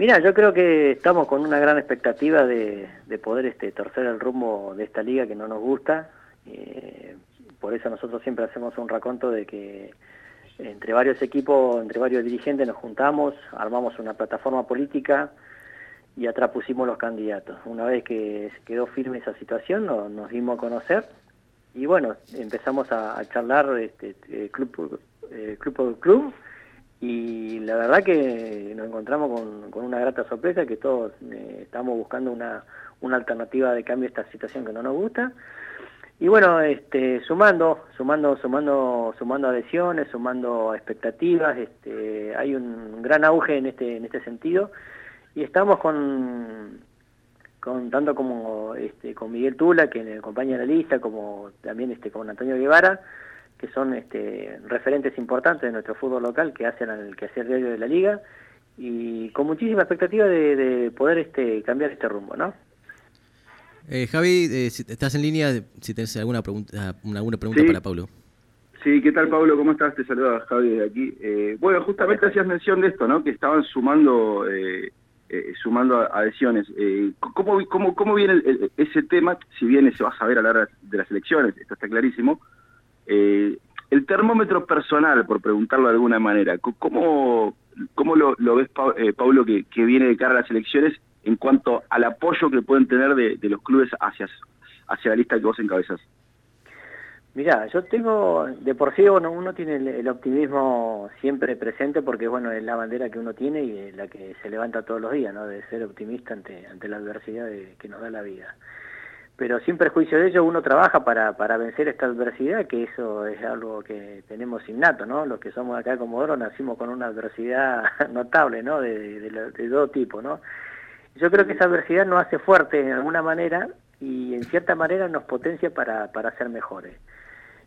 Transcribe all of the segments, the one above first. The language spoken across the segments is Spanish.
Mira, yo creo que estamos con una gran expectativa de, poder este, torcer el rumbo de esta liga que no nos gusta. Eh, por eso nosotros siempre hacemos un raconto de que entre varios equipos, entre varios dirigentes nos juntamos, armamos una plataforma política y atrás pusimos los candidatos. Una vez que quedó firme esa situación, nos dimos a conocer y bueno, empezamos a, charlar este, eh, club, eh, club por club y la verdad que nos encontramos con, una grata sorpresa que todos eh, estamos buscando una, una alternativa de cambio a esta situación que no nos gusta. Y bueno este sumando sumando sumando sumando adhesiones sumando expectativas este hay un gran auge en este en este sentido. Y estamos con con tanto como este con Miguel Tula que acompaña la lista como también este con Antonio Guevara que son este, referentes importantes de nuestro fútbol local que hacen el que hace el diario de la liga y con muchísima expectativa de, poder este, cambiar este rumbo, ¿no? Eh, Javi, eh, si estás en línea, si tienes alguna pregunta, alguna pregunta para Pablo. Sí, ¿qué tal Pablo? ¿Cómo estás? Te saluda Javi de aquí. Eh, bueno, justamente hacías mención de esto, ¿no? Que estaban sumando sumando adhesiones. ¿cómo, cómo, ¿Cómo viene ese tema? Si bien se va a saber a la hora de las elecciones, esto está clarísimo, eh, el termómetro personal, por preguntarlo de alguna manera, ¿cómo, cómo lo, ves, eh, Pablo, que, viene de cara a las elecciones en cuanto al apoyo que pueden tener de, los clubes hacia, hacia la lista que vos encabezás? Mira, yo tengo, de por sí uno, uno tiene el, optimismo siempre presente porque bueno, es la bandera que uno tiene y la que se levanta todos los días, ¿no? De ser optimista ante, ante la adversidad que nos da la vida pero sin perjuicio de ello uno trabaja para, para vencer esta adversidad, que eso es algo que tenemos innato, ¿no? Los que somos acá como Oro nacimos con una adversidad notable, ¿no? De, de, todo tipo, ¿no? Yo creo que esa adversidad nos hace fuerte en alguna manera y en cierta manera nos potencia para, para ser mejores.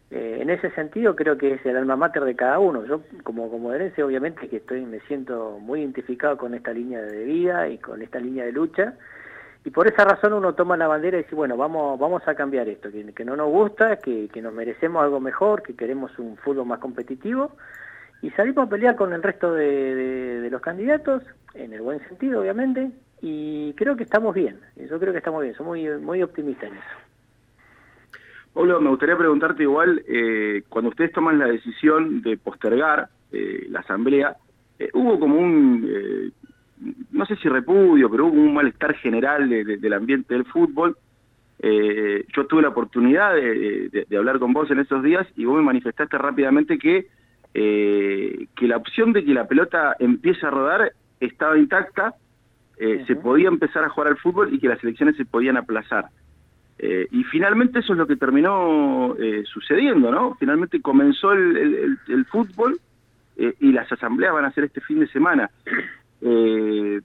Eh, en ese sentido creo que es el alma mater de cada uno. Yo como, como herencia obviamente que estoy me siento muy identificado con esta línea de vida y con esta línea de lucha, y por esa razón uno toma la bandera y dice, bueno, vamos, vamos a cambiar esto, que, no nos gusta, que, nos merecemos algo mejor, que queremos un fútbol más competitivo, y salimos a pelear con el resto de, los candidatos, en el buen sentido, obviamente, y creo que estamos bien, yo creo que estamos bien, soy muy, muy optimista en eso. Pablo, me gustaría preguntarte igual, eh, cuando ustedes toman la decisión de postergar eh, la asamblea, eh, hubo como un no sé si repudio, pero hubo un malestar general del ambiente del fútbol. Eh, yo tuve la oportunidad de, hablar con vos en esos días y vos me manifestaste rápidamente que, eh, que la opción de que la pelota empiece a rodar estaba intacta, eh, se podía empezar a jugar al fútbol y que las elecciones se podían aplazar. y finalmente eso es lo que terminó sucediendo, ¿no? Finalmente comenzó el, el fútbol y las asambleas van a ser este fin de semana. Eh,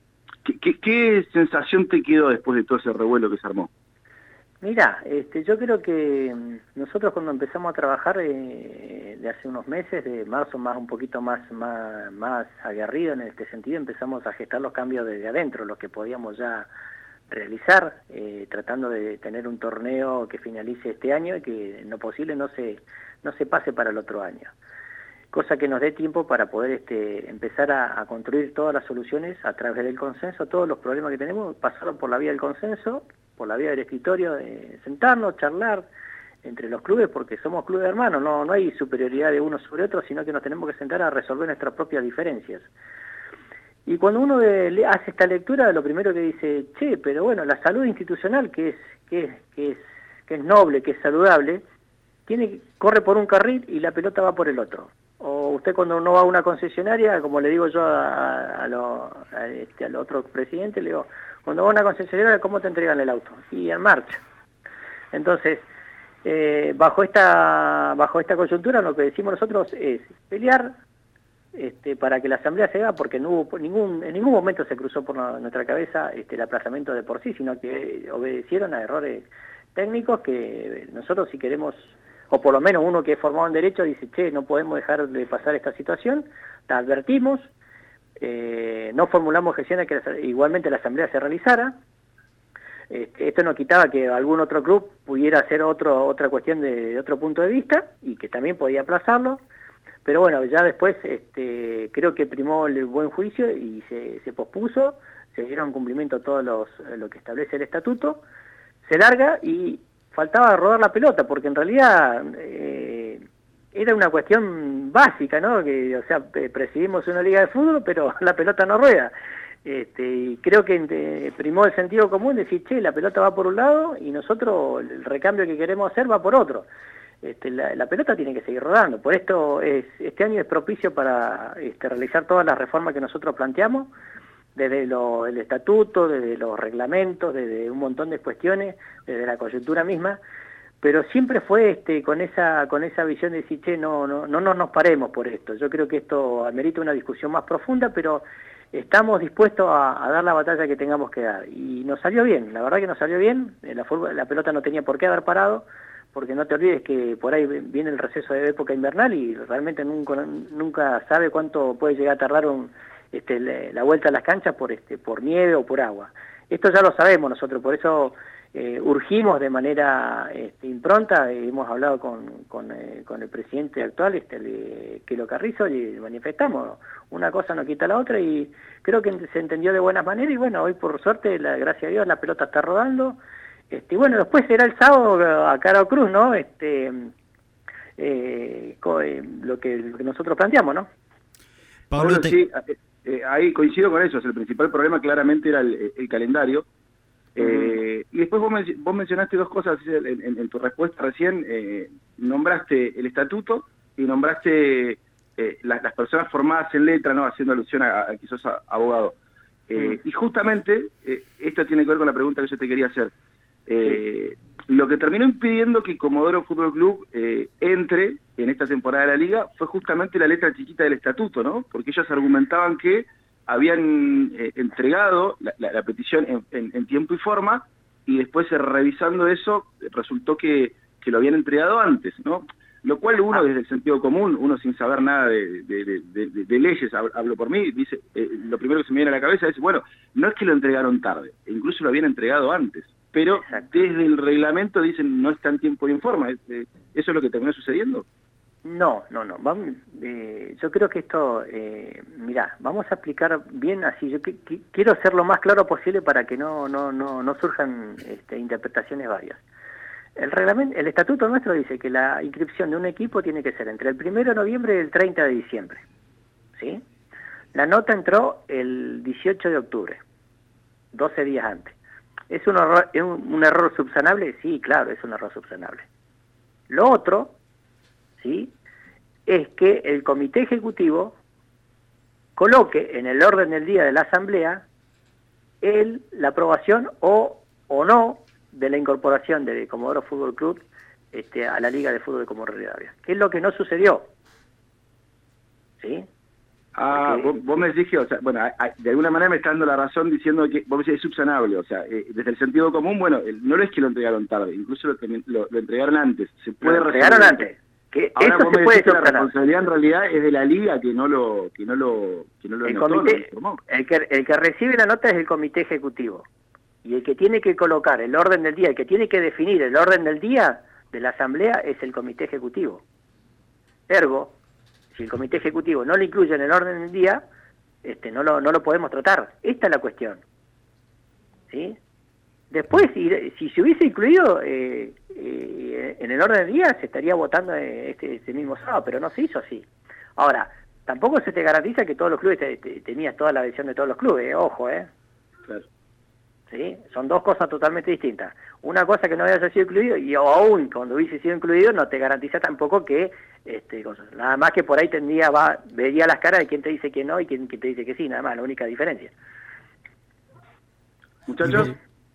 ¿qué, sensación te quedó después de todo ese revuelo que se armó? Mira, este, yo creo que mm, nosotros cuando empezamos a trabajar eh, de hace unos meses, de marzo más un poquito más, más, más aguerrido en este sentido, empezamos a gestar los cambios desde adentro, los que podíamos ya realizar, eh, tratando de tener un torneo que finalice este año y que en lo posible no se, no se pase para el otro año cosa que nos dé tiempo para poder este, empezar a, construir todas las soluciones a través del consenso, todos los problemas que tenemos, pasaron por la vía del consenso, por la vía del escritorio, sentarnos, charlar entre los clubes, porque somos clubes hermanos, no, no hay superioridad de uno sobre otro, sino que nos tenemos que sentar a resolver nuestras propias diferencias. Y cuando uno hace esta lectura, lo primero que dice, che, pero bueno, la salud institucional, que es, que que es, que es noble, que es saludable, tiene, corre por un carril y la pelota va por el otro o usted cuando uno va a una concesionaria, como le digo yo a, a, lo, este, al otro presidente, le digo, cuando va a una concesionaria, ¿cómo te entregan el auto? Y en marcha. Entonces, eh, bajo esta bajo esta coyuntura lo que decimos nosotros es pelear este, para que la asamblea se haga porque no hubo ningún en ningún momento se cruzó por nuestra cabeza este, el aplazamiento de por sí sino que obedecieron a errores técnicos que nosotros si queremos o por lo menos uno que es formado en Derecho dice, che, no podemos dejar de pasar esta situación, te advertimos, eh, no formulamos gestiones que igualmente la Asamblea se realizara, este, esto no quitaba que algún otro club pudiera hacer otro, otra cuestión de, otro punto de vista y que también podía aplazarlo, pero bueno, ya después este, creo que primó el buen juicio y se, se pospuso se dieron cumplimiento a todo los, lo que establece el estatuto, se larga y faltaba rodar la pelota, porque en realidad eh, era una cuestión básica, ¿no? Que, o sea, presidimos una liga de fútbol, pero la pelota no rueda. Este, y creo que primó el sentido común decir, che, la pelota va por un lado y nosotros el recambio que queremos hacer va por otro. Este, la, pelota tiene que seguir rodando. Por esto es, este año es propicio para este, realizar todas las reformas que nosotros planteamos, desde el estatuto, desde los reglamentos, desde un montón de cuestiones, desde la coyuntura misma, pero siempre fue este, con esa con esa visión de decir, che, no, no, no, nos paremos por esto. Yo creo que esto amerita una discusión más profunda, pero estamos dispuestos a, dar la batalla que tengamos que dar. Y nos salió bien, la verdad que nos salió bien, la, la pelota no tenía por qué haber parado, porque no te olvides que por ahí viene el receso de época invernal y realmente nunca, nunca sabe cuánto puede llegar a tardar un, este, la vuelta a las canchas por, este, por nieve o por agua. Esto ya lo sabemos nosotros, por eso eh, urgimos de manera este, impronta, hemos hablado con, con, eh, con, el presidente actual, este, el, Kelo Carrizo, y manifestamos, una cosa no quita la otra y creo que se entendió de buena manera y bueno, hoy por suerte, la, gracias a Dios, la pelota está rodando. Este, y bueno, después será el sábado a Caro Cruz, ¿no? Este, eh, lo, que, nosotros planteamos, ¿no? Pablo, sí, ahí coincido con eso, el principal problema claramente era el calendario, eh, y después vos, mencionaste dos cosas en, tu respuesta recién, eh, nombraste el estatuto y nombraste eh, las, personas formadas en letra, no haciendo alusión a, que sos abogado. Y justamente, esto tiene que ver con la pregunta que yo te quería hacer. Lo que terminó impidiendo que Comodoro Fútbol Club entre en esta temporada de la liga fue justamente la letra chiquita del estatuto, ¿no? Porque ellos argumentaban que habían eh, entregado la, petición en, tiempo y forma y después eh, revisando eso resultó que, lo habían entregado antes, ¿no? Lo cual uno desde el sentido común, uno sin saber nada de, leyes, hablo por mí, dice, eh, lo primero que se me viene a la cabeza es, bueno, no es que lo entregaron tarde, incluso lo habían entregado antes, pero desde el reglamento dicen no está en tiempo y en forma, ¿eso es lo que terminó sucediendo? No, no, no. Vamos, eh, yo creo que esto, eh, mira, vamos a explicar bien así. Yo quiero ser lo más claro posible para que no, no, no, no surjan este, interpretaciones varias. El reglamento, el estatuto nuestro dice que la inscripción de un equipo tiene que ser entre el 1 de noviembre y el 30 de diciembre. ¿Sí? La nota entró el 18 de octubre, 12 días antes. ¿Es un error, un error subsanable? Sí, claro, es un error subsanable. Lo otro, ¿sí? es que el comité ejecutivo coloque en el orden del día de la asamblea el, la aprobación o, o no de la incorporación de Comodoro Fútbol Club este, a la Liga de Fútbol de Comodoro Rivadavia, que es lo que no sucedió. ¿Sí? Ah, vos, me decís o sea, bueno, de alguna manera me está dando la razón diciendo que vos me decís es subsanable, o sea, eh, desde el sentido común, bueno, no es que lo entregaron tarde, incluso lo, lo, entregaron antes. Se puede lo entregaron antes. Ahora eso se puede la responsabilidad en realidad es de la liga que no lo que no lo que no lo el, comité, el que el que recibe la nota es el comité ejecutivo y el que tiene que colocar el orden del día, el que tiene que definir el orden del día de la asamblea es el comité ejecutivo. Ergo, si el comité ejecutivo no lo incluye en el orden del día, este no lo no lo podemos tratar. Esta es la cuestión. ¿Sí? Después, si, se hubiese incluido eh, eh, en el orden del día, se estaría votando eh, este, este, mismo sábado, pero no se hizo así. Ahora, tampoco se te garantiza que todos los clubes tenías toda la adhesión de todos los clubes, ojo, ¿eh? Claro. ¿Sí? Son dos cosas totalmente distintas. Una cosa que no haya sido incluido, y aún cuando hubiese sido incluido, no te garantiza tampoco que, este, nada más que por ahí tendría, va, vería las caras de quién te dice que no y quién, quién te dice que sí, nada más, la única diferencia. Muchachos.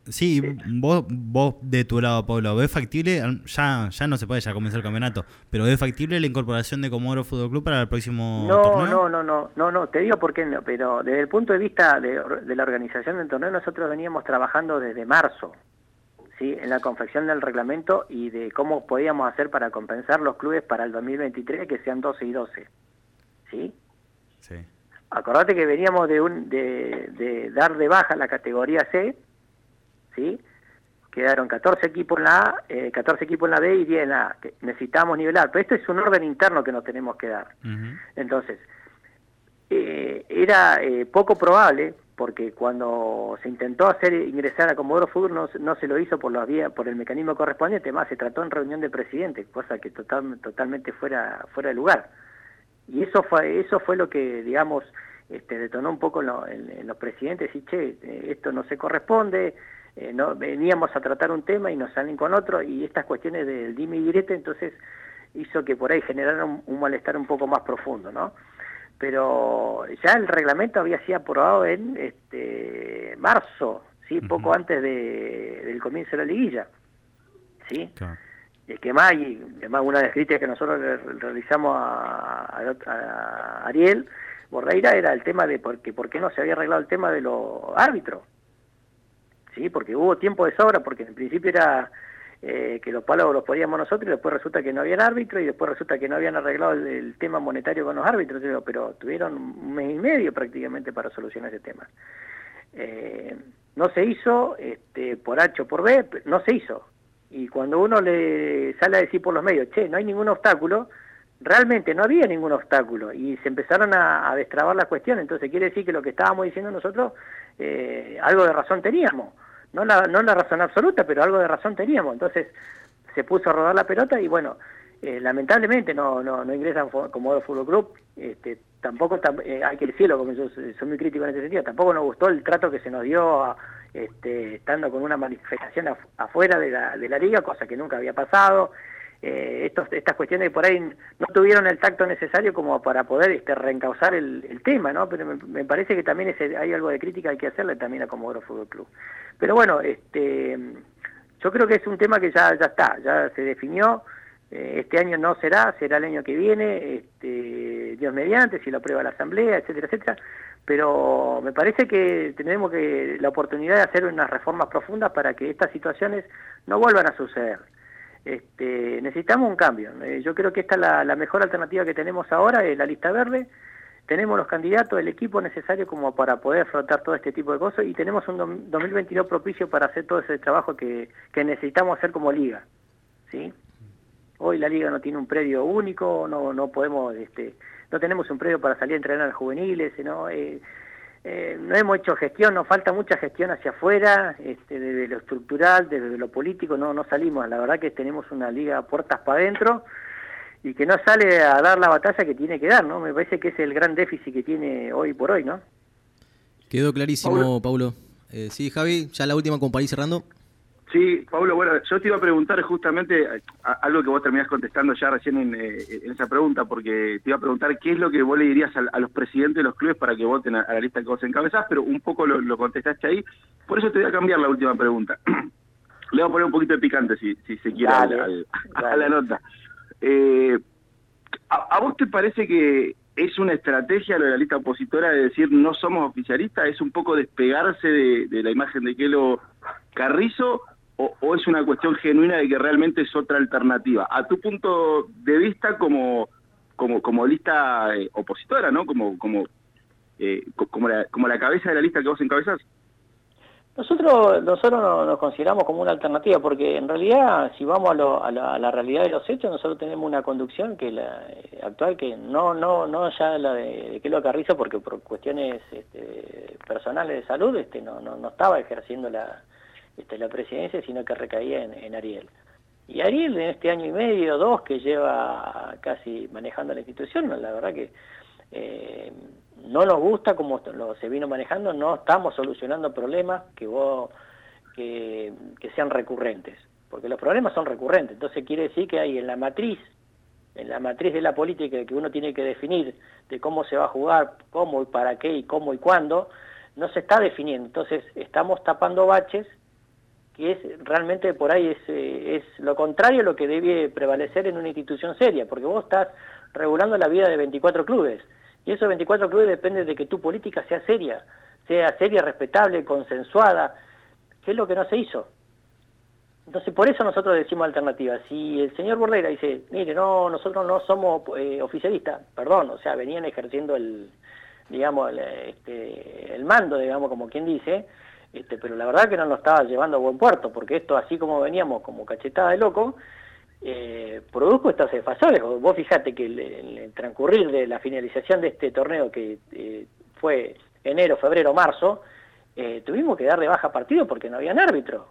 Sí, vos, vos de tu lado, Pablo, ¿ves factible? Ya, ya no se puede ya comenzar el campeonato, pero ¿ves factible la incorporación de Comodoro Fútbol Club para el próximo no, torneo? No, no, no, no, no, te digo por qué no, pero desde el punto de vista de, la organización del torneo, nosotros veníamos trabajando desde marzo, ¿sí? En la confección del reglamento y de cómo podíamos hacer para compensar los clubes para el 2023, que sean 12 y 12, ¿sí? Sí. Acordate que veníamos de, un, de, de dar de baja la categoría C, ¿sí? Quedaron 14 equipos en la A, 14 eh, equipos en la B y 10 en la A. necesitamos nivelar, pero esto es un orden interno que nos tenemos que dar. Entonces, eh, era eh, poco probable porque cuando se intentó hacer ingresar a Comodoro Fútbol no, no, se lo hizo por la vía, por el mecanismo correspondiente, más se trató en reunión de presidente, cosa que total, totalmente fuera, fuera de lugar. Y eso fue, eso fue lo que, digamos, este, detonó un poco en, los presidentes y che, eh, esto no se corresponde, eh, no veníamos a tratar un tema y nos salen con otro, y estas cuestiones del dime y direte, entonces hizo que por ahí generara un, malestar un poco más profundo, ¿no? Pero ya el reglamento había sido aprobado en este marzo, sí, poco antes de, del comienzo de la liguilla, sí. Es que más, y además una de las críticas que nosotros realizamos a, Ariel Borreira era el tema de por qué, por qué no se había arreglado el tema de los árbitros. Sí, porque hubo tiempo de sobra, porque en principio era eh, que los palos los poníamos nosotros y después resulta que no había árbitro y después resulta que no habían arreglado el, tema monetario con los árbitros, pero tuvieron un mes y medio prácticamente para solucionar ese tema. Eh, no se hizo este, por H o por B, no se hizo. Y cuando uno le sale a decir por los medios, che, no hay ningún obstáculo, realmente no había ningún obstáculo y se empezaron a, destrabar la cuestión. Entonces quiere decir que lo que estábamos diciendo nosotros, eh, algo de razón teníamos. No la, no la razón absoluta, pero algo de razón teníamos. Entonces se puso a rodar la pelota y bueno, eh, lamentablemente no, no, ingresan como Fútbol Club. Este, tampoco, eh, hay que decirlo, porque yo soy muy crítico en ese sentido, tampoco nos gustó el trato que se nos dio este, estando con una manifestación afuera de la, de la liga, cosa que nunca había pasado. Eh, estos, estas cuestiones por ahí no tuvieron el tacto necesario como para poder este, reencauzar el, tema, ¿no? Pero me, parece que también ese, hay algo de crítica que hay que hacerle también a Comodoro Fútbol Club. Pero bueno, este, yo creo que es un tema que ya, ya está, ya se definió. Eh, este año no será, será el año que viene, este, Dios mediante, si lo aprueba la Asamblea, etcétera, etcétera. Pero me parece que tenemos que la oportunidad de hacer unas reformas profundas para que estas situaciones no vuelvan a suceder. Este, necesitamos un cambio. Eh, yo creo que esta es la, mejor alternativa que tenemos ahora, es la lista verde. Tenemos los candidatos, el equipo necesario como para poder afrontar todo este tipo de cosas y tenemos un 2022 propicio para hacer todo ese trabajo que, necesitamos hacer como liga. ¿sí? Hoy la liga no tiene un predio único, no, no podemos, este, no tenemos un predio para salir a entrenar a juveniles, ¿no? Eh, eh, no hemos hecho gestión, nos falta mucha gestión hacia afuera, este, desde lo estructural, desde lo político, no, no salimos. La verdad que tenemos una liga puertas para adentro y que no sale a dar la batalla que tiene que dar, ¿no? Me parece que es el gran déficit que tiene hoy por hoy, ¿no? Quedó clarísimo, Paulo. Eh, sí, Javi, ya la última con cerrando. Sí, Pablo, bueno, yo te iba a preguntar justamente algo que vos terminás contestando ya recién eh, en, esa pregunta, porque te iba a preguntar qué es lo que vos le dirías a, los presidentes de los clubes para que voten a, la lista que vos encabezás, pero un poco lo, contestaste ahí. Por eso te voy a cambiar la última pregunta. le voy a poner un poquito de picante, si, si se quiere, a la nota. Eh, ¿a, vos te parece que es una estrategia lo de la lista opositora de decir no somos oficialistas? ¿Es un poco despegarse de, de la imagen de Kelo Carrizo? O, es una cuestión genuina de que realmente es otra alternativa? A tu punto de vista como, como, como lista eh, opositora, ¿no? Como, como, eh, como, la, como la cabeza de la lista que vos encabezás. Nosotros, nosotros nos, consideramos como una alternativa, porque en realidad, si vamos a, la, realidad de los hechos, nosotros tenemos una conducción que la eh, actual, que no no no ya la de, de Kelo Carrizo, porque por cuestiones este, personales de salud este, no, no, no estaba ejerciendo la, este, la presidencia, sino que recaía en, Ariel. Y Ariel en este año y medio, dos, que lleva casi manejando la institución, la verdad que eh, no nos gusta como lo, se vino manejando, no estamos solucionando problemas que, vos, que, sean recurrentes, porque los problemas son recurrentes, entonces quiere decir que hay en la matriz, en la matriz de la política que uno tiene que definir de cómo se va a jugar, cómo y para qué y cómo y cuándo, no se está definiendo, entonces estamos tapando baches que es realmente por ahí es, eh, es lo contrario a lo que debe prevalecer en una institución seria, porque vos estás regulando la vida de 24 clubes, y esos 24 clubes depende de que tu política sea seria, sea seria, respetable, consensuada, que es lo que no se hizo. Entonces, por eso nosotros decimos alternativa. Si el señor Bordera dice, mire, no, nosotros no somos eh, oficialistas, perdón, o sea, venían ejerciendo el, digamos, el, este, el mando, digamos, como quien dice, este, pero la verdad que no nos estaba llevando a buen puerto, porque esto así como veníamos como cachetada de loco, eh, produjo estas desfasajes. Vos fijate que el, el, transcurrir de la finalización de este torneo que eh, fue enero, febrero, marzo, eh, tuvimos que dar de baja partido porque no había árbitro.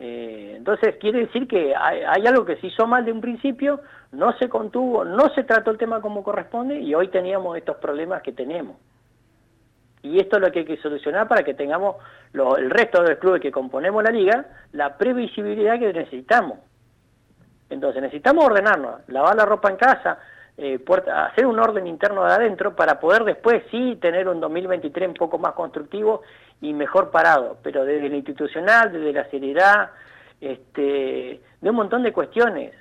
Entonces quiere decir que hay, algo que se hizo mal de un principio, no se contuvo, no se trató el tema como corresponde y hoy teníamos estos problemas que tenemos. Y esto es lo que hay que solucionar para que tengamos el resto de los clubes que componemos la liga, la previsibilidad que necesitamos. Entonces necesitamos ordenarnos, lavar la ropa en casa, eh, hacer un orden interno de adentro para poder después sí tener un 2023 un poco más constructivo y mejor parado, pero desde lo institucional, desde la seriedad, este, de un montón de cuestiones.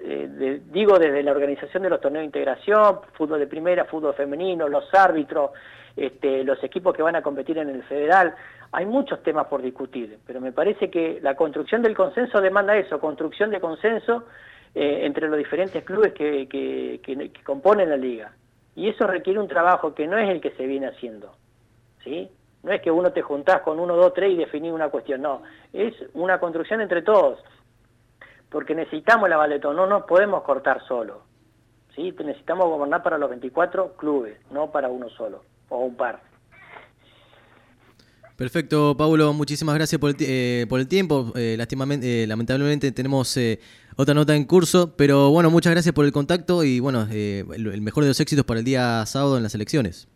Eh, digo desde la organización de los torneos de integración, fútbol de primera, fútbol femenino, los árbitros, este, los equipos que van a competir en el federal. Hay muchos temas por discutir, pero me parece que la construcción del consenso demanda eso, construcción de consenso eh, entre los diferentes clubes que, que, que, componen la liga. Y eso requiere un trabajo que no es el que se viene haciendo. ¿sí? No es que uno te juntás con uno, dos, tres y definís una cuestión, no. Es una construcción entre todos. Porque necesitamos la valetón, no nos podemos cortar solo. ¿sí? Necesitamos gobernar para los 24 clubes, no para uno solo o un par. Perfecto, Pablo, muchísimas gracias por el, eh, por el tiempo. Eh, eh, lamentablemente tenemos otra nota en curso, pero bueno, muchas gracias por el contacto y bueno, el mejor de los éxitos para el día sábado en las elecciones.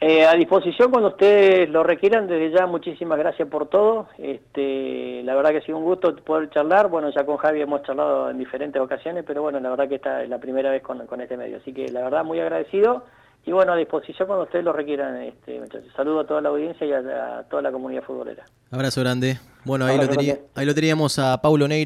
a disposición cuando ustedes lo requieran, desde ya muchísimas gracias por todo. Este, la verdad que ha sido un gusto poder charlar. Bueno, ya con Javi hemos charlado en diferentes ocasiones, pero bueno, la verdad que esta es la primera vez con, con este medio. Así que la verdad muy agradecido y bueno, a disposición cuando ustedes lo requieran, este, muchachos. Saludo a toda la audiencia y a, toda la comunidad futbolera. Abrazo grande. Bueno, ahí, lo, ahí lo teníamos a Paulo Neira.